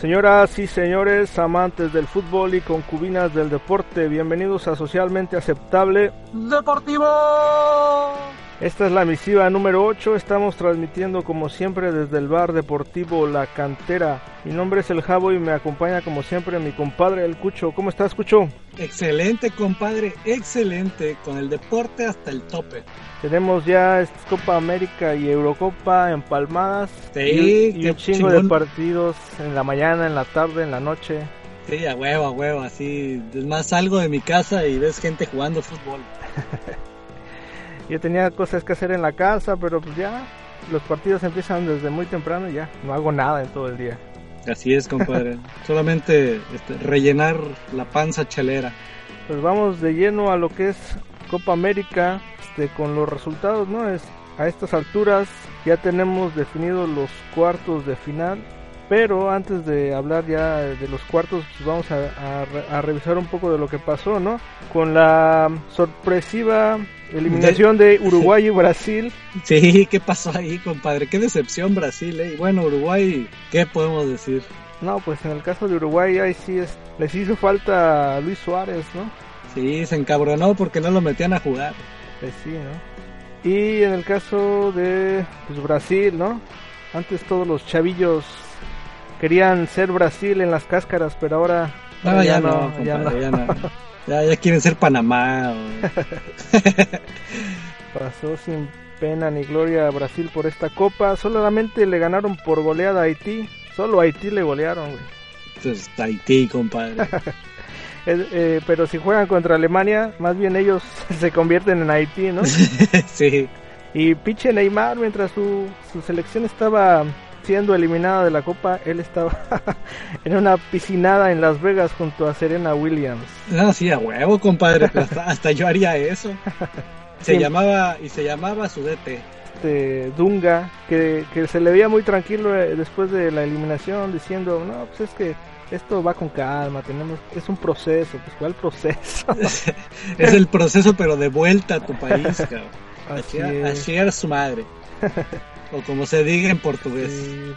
Señoras y señores, amantes del fútbol y concubinas del deporte, bienvenidos a Socialmente Aceptable Deportivo. Esta es la misiva número 8, estamos transmitiendo como siempre desde el bar deportivo La Cantera. Mi nombre es El Jabo y me acompaña como siempre mi compadre El Cucho. ¿Cómo estás, Cucho? Excelente, compadre, excelente, con el deporte hasta el tope. Tenemos ya Copa América y Eurocopa empalmadas. Sí, y, y un chingo de partidos en la mañana, en la tarde, en la noche. Sí, a huevo, a huevo, así. Es más, salgo de mi casa y ves gente jugando fútbol. Yo tenía cosas que hacer en la casa, pero pues ya los partidos empiezan desde muy temprano y ya no hago nada en todo el día. Así es, compadre. Solamente este, rellenar la panza chelera. Pues vamos de lleno a lo que es Copa América este, con los resultados, ¿no? Es, a estas alturas ya tenemos definidos los cuartos de final. Pero antes de hablar ya de los cuartos, pues vamos a, a, a, revisar un poco de lo que pasó, ¿no? Con la sorpresiva eliminación de, de Uruguay y Brasil. Sí, ¿qué pasó ahí, compadre? Qué decepción Brasil, ¿eh? Y bueno, Uruguay, ¿qué podemos decir? No, pues en el caso de Uruguay ahí sí es, les hizo falta Luis Suárez, ¿no? Sí, se encabronó porque no lo metían a jugar. Pues sí, ¿no? Y en el caso de pues, Brasil, ¿no? Antes todos los chavillos querían ser Brasil en las cáscaras, pero ahora, no, ya, ya, no, compadre, ya, no, ya, no, ya, ya quieren ser Panamá. Pasó sin pena ni gloria a Brasil por esta copa. Solamente le ganaron por goleada a Haití. Solo a Haití le golearon, güey. Pues Haití, compadre. eh, eh, pero si juegan contra Alemania, más bien ellos se convierten en Haití, ¿no? sí. Y pinche Neymar, mientras su, su selección estaba siendo eliminada de la Copa, él estaba en una piscinada en Las Vegas junto a Serena Williams. No, sí, a huevo, compadre, hasta, hasta, yo haría eso. Se sí. llamaba y se llamaba su DT. Este, Dunga, que, que se le veía muy tranquilo eh, después de la eliminación, diciendo, no, pues es que esto va con calma, tenemos, es un proceso, pues ¿cuál proceso? es el proceso pero de vuelta a tu país, cabrón. Así, así era su madre. O como se diga en portugués. Sí,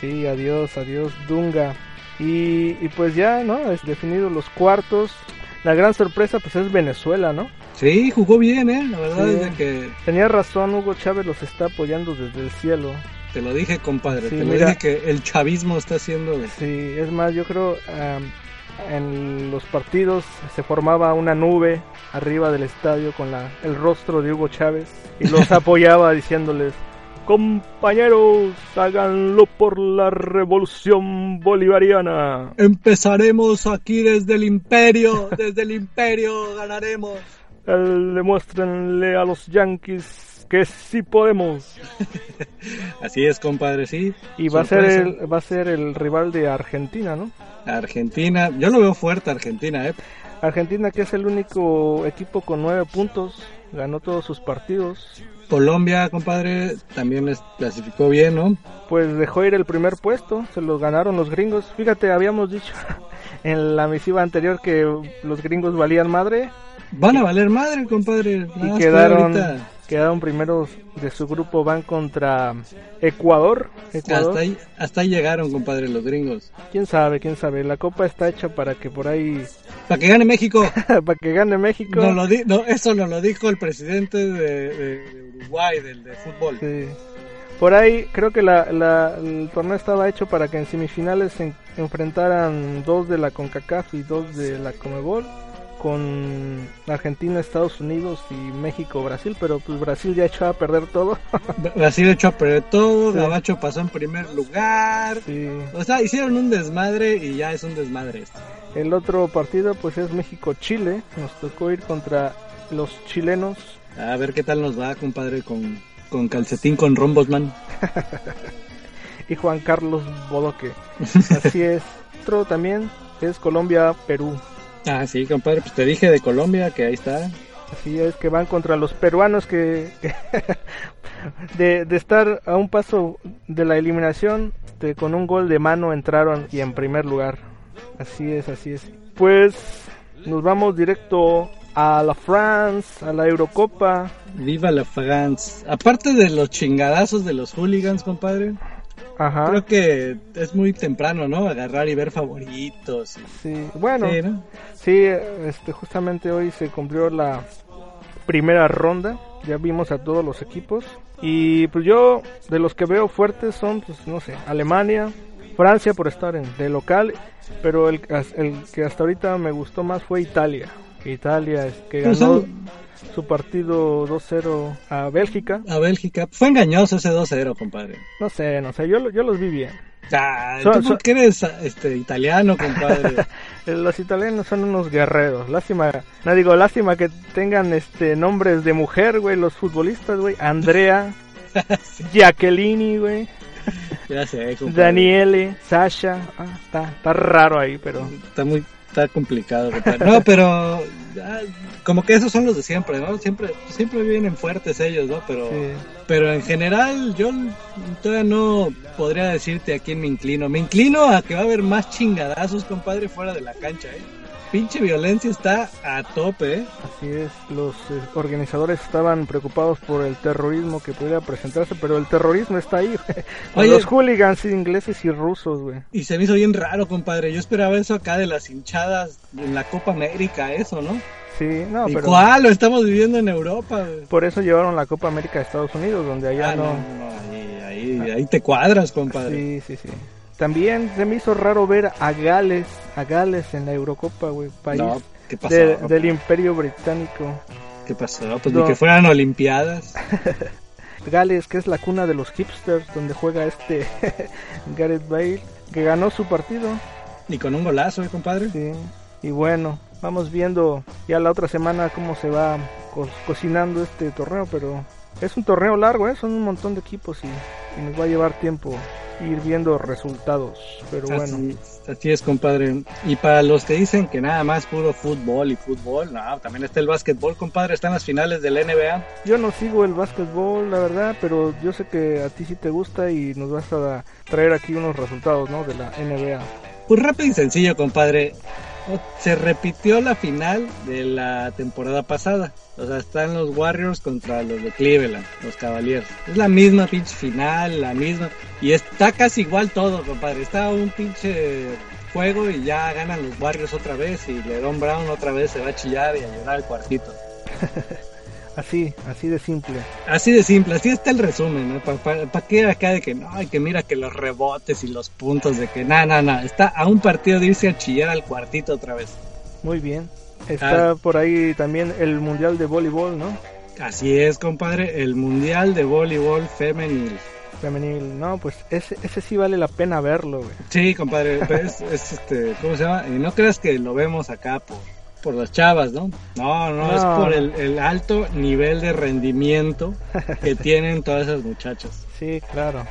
sí adiós, adiós Dunga. Y, y, pues ya, ¿no? Es definido los cuartos. La gran sorpresa pues es Venezuela, ¿no? Sí, jugó bien, ¿eh? La verdad sí. es que... Tenía razón, Hugo Chávez los está apoyando desde el cielo. Te lo dije, compadre, sí, te lo dije que el chavismo está haciendo... Sí, es más, yo creo... Um, en los partidos se formaba una nube arriba del estadio con la, el rostro de Hugo Chávez y los apoyaba diciéndoles compañeros háganlo por la revolución bolivariana. Empezaremos aquí desde el imperio desde el imperio ganaremos. El, demuéstrenle a los yanquis que sí podemos. Así es compadre sí. Y va a ser el, va a ser el rival de Argentina no Argentina, yo lo veo fuerte Argentina, ¿eh? Argentina que es el único equipo con nueve puntos, ganó todos sus partidos. Colombia, compadre, también les clasificó bien, ¿no? Pues dejó ir el primer puesto, se lo ganaron los gringos. Fíjate, habíamos dicho en la misiva anterior que los gringos valían madre. Van a valer madre, compadre. y quedaron, quedaron primeros de su grupo, van contra Ecuador. Ecuador. Hasta, ahí, hasta ahí llegaron, compadre, los gringos. Quién sabe, quién sabe. La copa está hecha para que por ahí. Para que gane México. para que gane México. No, lo di no, eso nos lo dijo el presidente de, de Uruguay, del de fútbol. Sí. Por ahí creo que la, la, el torneo estaba hecho para que en semifinales se enfrentaran dos de la CONCACAF y dos de la CONMEBOL con Argentina, Estados Unidos y México, Brasil, pero pues Brasil ya echó a perder todo. Brasil echó a perder todo, sí. Gabacho pasó en primer lugar. Sí. O sea, hicieron un desmadre y ya es un desmadre esto. El otro partido pues es México-Chile, nos tocó ir contra los chilenos. A ver qué tal nos va, compadre, con, con calcetín con rombosman. y Juan Carlos Bodoque. Así es. Otro también es Colombia-Perú. Ah, sí, compadre, pues te dije de Colombia que ahí está. Así es, que van contra los peruanos que, de, de, estar a un paso de la eliminación, con un gol de mano entraron y en primer lugar. Así es, así es. Pues nos vamos directo a la France, a la Eurocopa. Viva la France. Aparte de los chingadazos de los hooligans, compadre, Creo que es muy temprano, ¿no? Agarrar y ver favoritos. Sí, bueno, sí, este, justamente hoy se cumplió la primera ronda, ya vimos a todos los equipos y pues yo de los que veo fuertes son, pues no sé, Alemania, Francia por estar en, de local, pero el, el que hasta ahorita me gustó más fue Italia. Italia es que pues ganó su partido 2-0 a Bélgica. A Bélgica. Fue engañoso ese 2-0, compadre. No sé, no sé, yo, yo los vi bien. Ah, ¿tú eres este, italiano, compadre? los italianos son unos guerreros. Lástima, no digo, lástima que tengan este nombres de mujer, güey, los futbolistas, güey. Andrea, Jacqueline, güey. Ya sé, Daniele, Sasha. Ah, está, está raro ahí, pero. Está muy está complicado. No, pero como que esos son los de siempre, ¿no? Siempre siempre vienen fuertes ellos, ¿no? Pero pero en general yo todavía no podría decirte a quién me inclino. Me inclino a que va a haber más chingadazos, compadre, fuera de la cancha, ¿eh? Pinche violencia está a tope. ¿eh? Así es, los eh, organizadores estaban preocupados por el terrorismo que pudiera presentarse, pero el terrorismo está ahí, los hooligans ingleses y rusos, güey. Y se me hizo bien raro, compadre. Yo esperaba eso acá de las hinchadas en la Copa América, eso, ¿no? Sí, no, pero... ¿Cuál? Lo estamos viviendo en Europa, güey. Por eso llevaron la Copa América a Estados Unidos, donde allá ah, no... ahí, ahí, ahí te cuadras, compadre. Sí, sí, sí. También se me hizo raro ver a Gales, a Gales en la Eurocopa, güey, país del Imperio Británico. ¿Qué pasó? Pues ni que fueran Olimpiadas. Gales, que es la cuna de los hipsters, donde juega este Gareth Bale, que ganó su partido. Y con un golazo, ¿eh, compadre? Sí. Y bueno, vamos viendo ya la otra semana cómo se va cocinando este torneo, pero es un torneo largo, ¿eh? son un montón de equipos y, y nos va a llevar tiempo ir viendo resultados. Pero bueno. Así es, compadre. Y para los que dicen que nada más puro fútbol y fútbol, no, también está el básquetbol, compadre. Están las finales del NBA. Yo no sigo el básquetbol, la verdad, pero yo sé que a ti sí te gusta y nos vas a traer aquí unos resultados, ¿no? De la NBA. Pues rápido y sencillo, compadre se repitió la final de la temporada pasada. O sea, están los Warriors contra los de Cleveland, los Cavaliers. Es la misma pinche final, la misma. Y está casi igual todo, compadre. Está un pinche juego y ya ganan los Warriors otra vez. Y LeBron Brown otra vez se va a chillar y a llorar al cuartito. Así, así de simple. Así de simple, así está el resumen, ¿no? ¿Para pa, qué acá de que no, hay que mira que los rebotes y los puntos de que nada, nada, nada. Está a un partido de irse a chillar al cuartito otra vez. Muy bien. Está ah. por ahí también el Mundial de Voleibol, ¿no? Así es, compadre, el Mundial de Voleibol Femenil. Femenil, no, pues ese, ese sí vale la pena verlo, güey. Sí, compadre, es, es, este, ¿cómo se llama? Y no creas que lo vemos acá por por las chavas, ¿no? No, no, es por el, alto nivel de rendimiento que tienen todas esas muchachas. Sí, claro.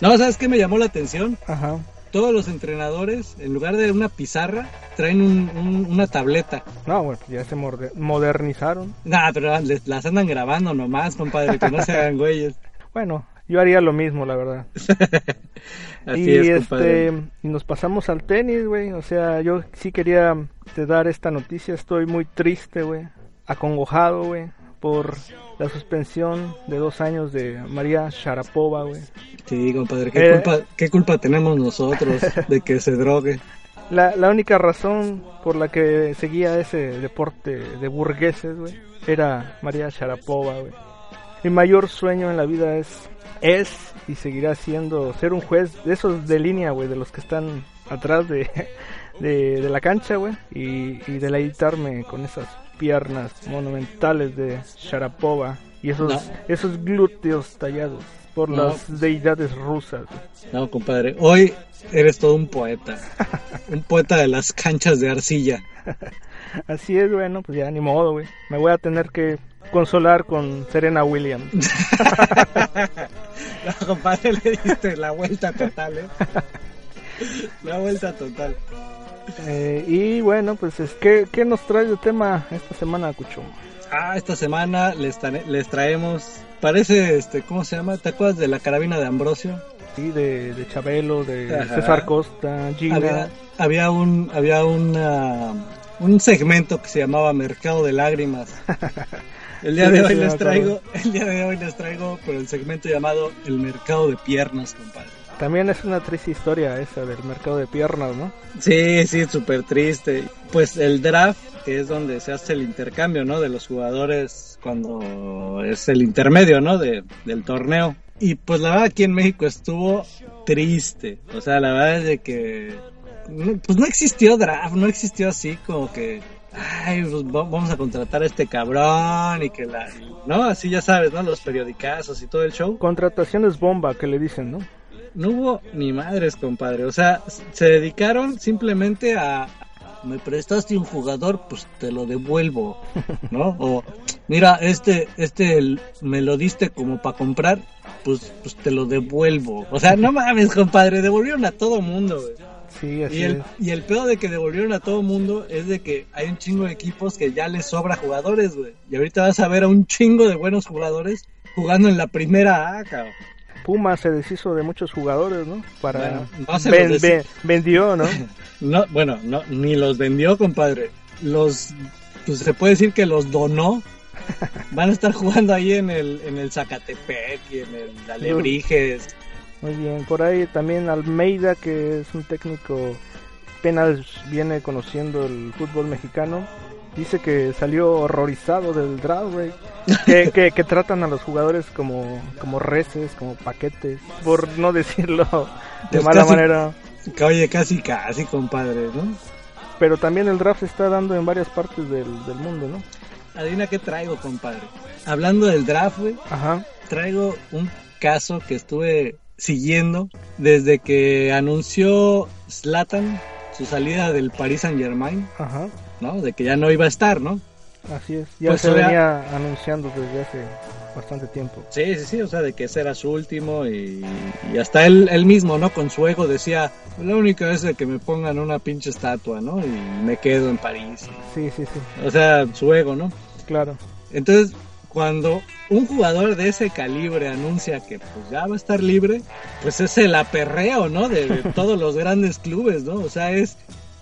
No, ¿sabes qué me llamó la atención? Ajá. Todos los entrenadores, en lugar de una pizarra, traen una tableta. No, bueno, ya se modernizaron. Nah, pero las andan grabando nomás, compadre, que no se hagan güeyes. Bueno, yo haría lo mismo, la verdad. y este nos pasamos al tenis, güey. O sea, yo sí quería te dar esta noticia. Estoy muy triste, güey. Acongojado, güey. Por la suspensión de dos años de María Sharapova, güey. Sí, compadre. ¿Qué, eh, culpa, ¿Qué culpa tenemos nosotros de que se drogue? La, la única razón por la que seguía ese deporte de burgueses, güey, era María Sharapova, güey. Mi mayor sueño en la vida es es y seguirá siendo ser un juez de esos de línea, güey, de los que están atrás de, de, la cancha, güey, y, y deleitarme con esas piernas monumentales de Sharapova y esos, esos glúteos tallados por las deidades rusas. No, compadre, hoy eres todo un poeta, un poeta de las canchas de arcilla. Así es, bueno, pues ya ni modo, güey. Me voy a tener que consolar con Serena Williams. no, compadre, le diste la vuelta total, ¿eh? La vuelta total. Eh, y bueno, pues es que ¿qué nos trae de tema esta semana, Cucho? Ah, esta semana les, les traemos, parece, este, ¿cómo se llama? ¿Te acuerdas de la carabina de Ambrosio? Sí, de, de Chabelo, de César Costa, Gina. Había, había un, había una, un segmento que se llamaba Mercado de Lágrimas. El día de hoy les traigo, el día de hoy les traigo, pero el segmento llamado El mercado de piernas, compadre. También es una triste historia esa del mercado de piernas, ¿no? Sí, sí, súper triste. Pues el draft, que es donde se hace el intercambio, ¿no? De los jugadores cuando es el intermedio, ¿no? De, del torneo. Y pues la verdad aquí en México estuvo triste. O sea, la verdad es de que pues no existió draft, no existió así como que ay, pues vamos a contratar a este cabrón y que la, ¿no? Así ya sabes, ¿no? Los periodicazos y todo el show. Contrataciones bomba que le dicen, ¿no? No hubo ni madres, compadre. O sea, se dedicaron simplemente a, me prestaste un jugador, pues te lo devuelvo, ¿no? O mira, este, este me lo diste como para comprar, pues, pues te lo devuelvo. O sea, no mames, compadre, devolvieron a todo mundo, Sí, así y el, es. y el pedo de que devolvieron a todo mundo es de que hay un chingo de equipos que ya les sobra jugadores, güey. Y ahorita vas a ver a un chingo de buenos jugadores jugando en la primera A, cabrón. Puma se deshizo de muchos jugadores, ¿no? Para Bueno, no ven- vendió, ¿no? No, bueno, no, ni los vendió, compadre. Los, pues se puede decir que los donó. Van a estar jugando ahí en el, en el Zacatepec y en el Alebrijes. Muy bien. Por ahí también Almeida, que es un técnico apenas viene conociendo el fútbol mexicano. Dice que salió horrorizado del draft, güey. Que, que, que tratan a los jugadores como, como reces, como paquetes, por no decirlo de Pues mala casi- manera. Oye, casi, casi, compadre, ¿no? Pero también el draft se está dando en varias partes del, del mundo, ¿no? Adivina qué traigo, compadre. Hablando del draft, güey, Ajá. traigo un caso que estuve siguiendo desde que anunció Zlatan su salida del Paris Saint Germain, Ajá. ¿no? De que ya no iba a estar, ¿no? Así es. Ya Pues, se venía anunciando desde hace bastante tiempo. Sí, sí, sí, o sea, de que ese era su último y, y hasta él, él mismo, ¿no? Con su ego decía, la única vez de que me pongan una pinche estatua, ¿no? Y me quedo en París. Sí, sí, sí. O sea, su ego, ¿no? Claro. Entonces, cuando un jugador de ese calibre anuncia que pues ya va a estar libre, pues es el aperreo, ¿no? De, de todos los grandes clubes, ¿no? O sea, es,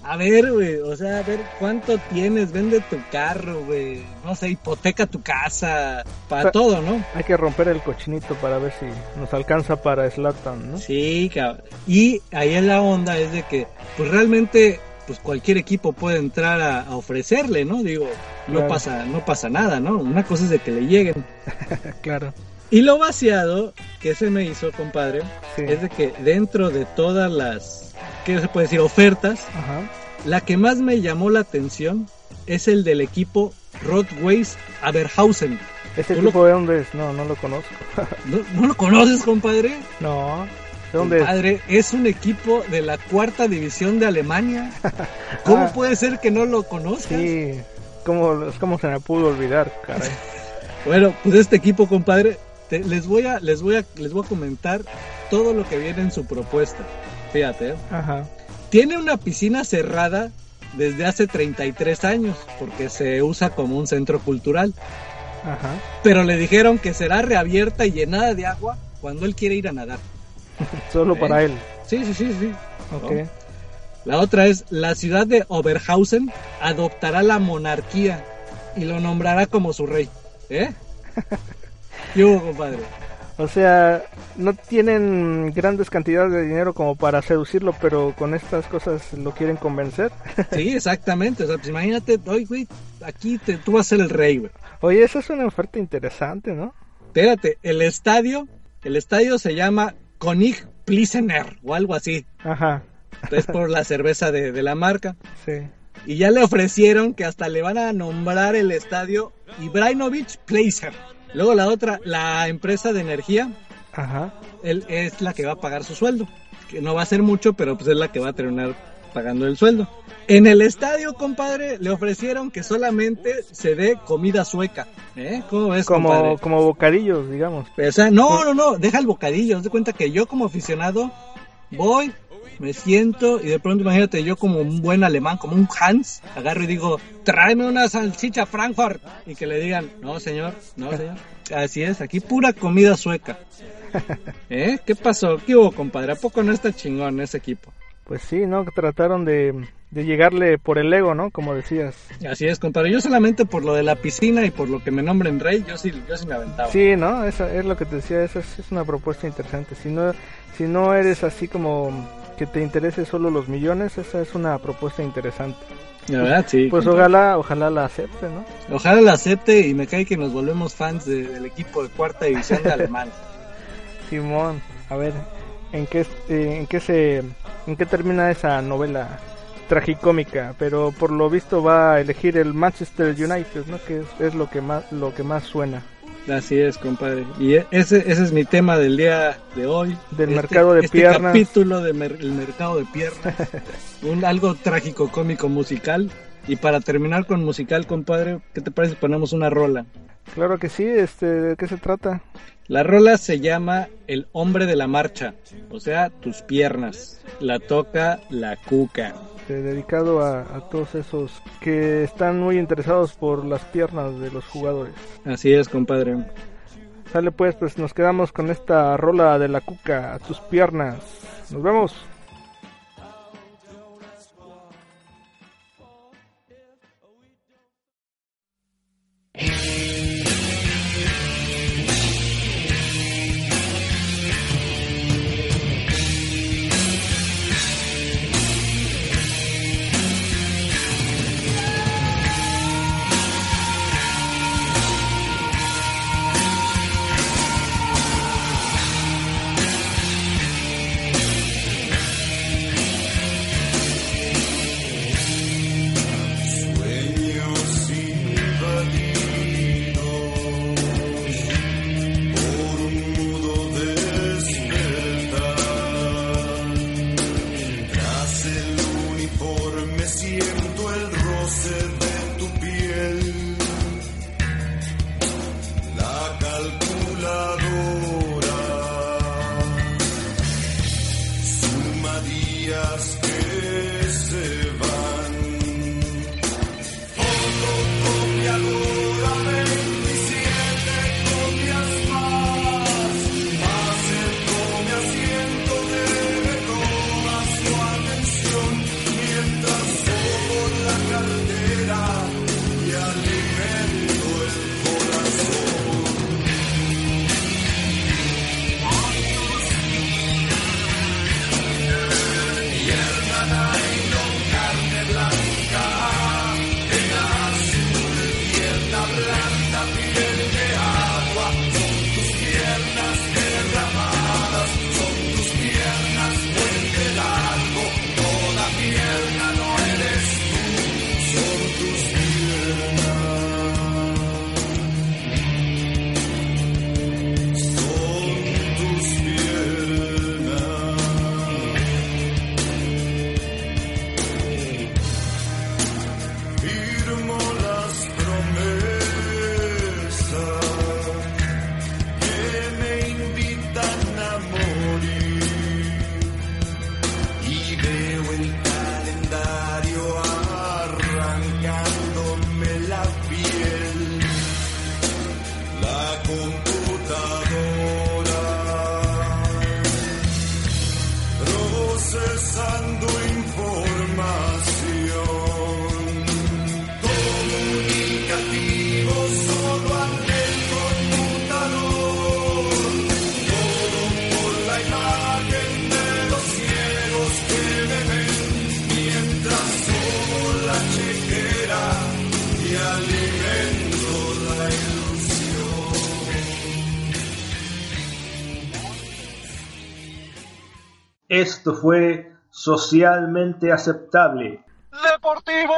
a ver, güey, o sea, a ver cuánto tienes, vende tu carro, güey, no sé, hipoteca tu casa, para Pa- todo, ¿no? Hay que romper el cochinito para ver si nos alcanza para Slatan, ¿no? Sí, cabrón. Y ahí en la onda es de que, pues realmente, pues cualquier equipo puede entrar a, a ofrecerle, ¿no? Digo, no Claro. pasa, no pasa nada, ¿no? Una cosa es de que le lleguen. claro. Y lo vaciado que se me hizo, compadre, Sí. es de que dentro de todas las, ¿qué se puede decir? Ofertas, Ajá. la que más me llamó la atención es el del equipo Rotways Aberhausen. ¿Ese ¿Tú lo- tipo de dónde es? No, no lo conozco. ¿No, no lo conoces, compadre? no. ¿De dónde es? Compadre, es un equipo de la cuarta división de Alemania. ¿Cómo Ah. puede ser que no lo conozcas? Sí. ¿Cómo, es como se me pudo olvidar, caray. Bueno, pues este equipo, compadre, te- les voy a, les voy a, les voy a comentar todo lo que viene en su propuesta. Fíjate, ¿eh? Ajá. tiene una piscina cerrada desde hace 33 años, porque se usa como un centro cultural. Ajá. Pero le dijeron que será reabierta y llenada de agua cuando él quiere ir a nadar. Solo Eh. para él. Sí, sí, sí, sí. Ok. ¿no? La otra es, la ciudad de Oberhausen adoptará la monarquía y lo nombrará como su rey. ¿Eh? ¿Qué hubo, compadre? O sea, no tienen grandes cantidades de dinero como para seducirlo, pero con estas cosas lo quieren convencer. Sí, exactamente. O sea, pues imagínate, oye, güey, aquí te, tú vas a ser el rey, güey. Oye, esa es una oferta interesante, ¿no? Espérate, el estadio, el estadio se llama Konig Plisener o algo así. Ajá. Es por la cerveza de, de la marca. Sí. Y ya le ofrecieron que hasta le van a nombrar el estadio Ibrahimovic Placer. Luego la otra, la empresa de energía, Ajá. él es la que va a pagar su sueldo. Que no va a ser mucho, pero pues es la que va a terminar pagando el sueldo. En el estadio, compadre, le ofrecieron que solamente se dé comida sueca. ¿Eh? ¿Cómo ves, Como, compadre? como bocadillos, digamos. O sea, no, no, no, deja el bocadillo. Haz de cuenta que yo como aficionado voy, me siento y de pronto imagínate yo como un buen alemán, como un Hans, agarro y digo, tráeme una salchicha Frankfurt. Y que le digan, no señor, no señor. Así es, aquí pura comida sueca. ¿Eh? ¿Qué pasó? ¿Qué hubo, compadre? ¿A poco no está chingón ese equipo? Pues sí, ¿no? Trataron de, de llegarle por el ego, ¿no? Como decías. Así es, compadre. Yo solamente por lo de la piscina y por lo que me nombren rey, yo sí, yo sí me aventaba. Sí, ¿no? Esa es lo que te decía, esa es, una propuesta interesante. Si no, si no eres así como que te interese solo los millones, esa es una propuesta interesante. La verdad, sí. Pues ojalá, ojalá la acepte, ¿no? Ojalá la acepte y me cae que nos volvemos fans del equipo de cuarta división de alemán. Simón, a ver, ¿en qué, eh, en qué se, en qué termina esa novela tragicómica? Pero por lo visto va a elegir el Manchester United, ¿no? Que es, lo que más, lo que más suena. Así es, compadre. Y e, ese, ese es mi tema del día de hoy. Del este, mercado de este piernas. capítulo del mercado de piernas. Un algo trágico, cómico, musical. Y para terminar con musical, compadre, ¿qué te parece si ponemos una rola? Claro que sí, este, ¿de qué se trata? La rola se llama El hombre de la marcha, o sea, tus piernas. La toca la cuca. dedicado a, a, todos esos que están muy interesados por las piernas de los jugadores. Así es, compadre. Sale pues, pues nos quedamos con esta rola de la cuca, a tus piernas. Nos vemos. cesando y Esto fue socialmente aceptable. Deportivo.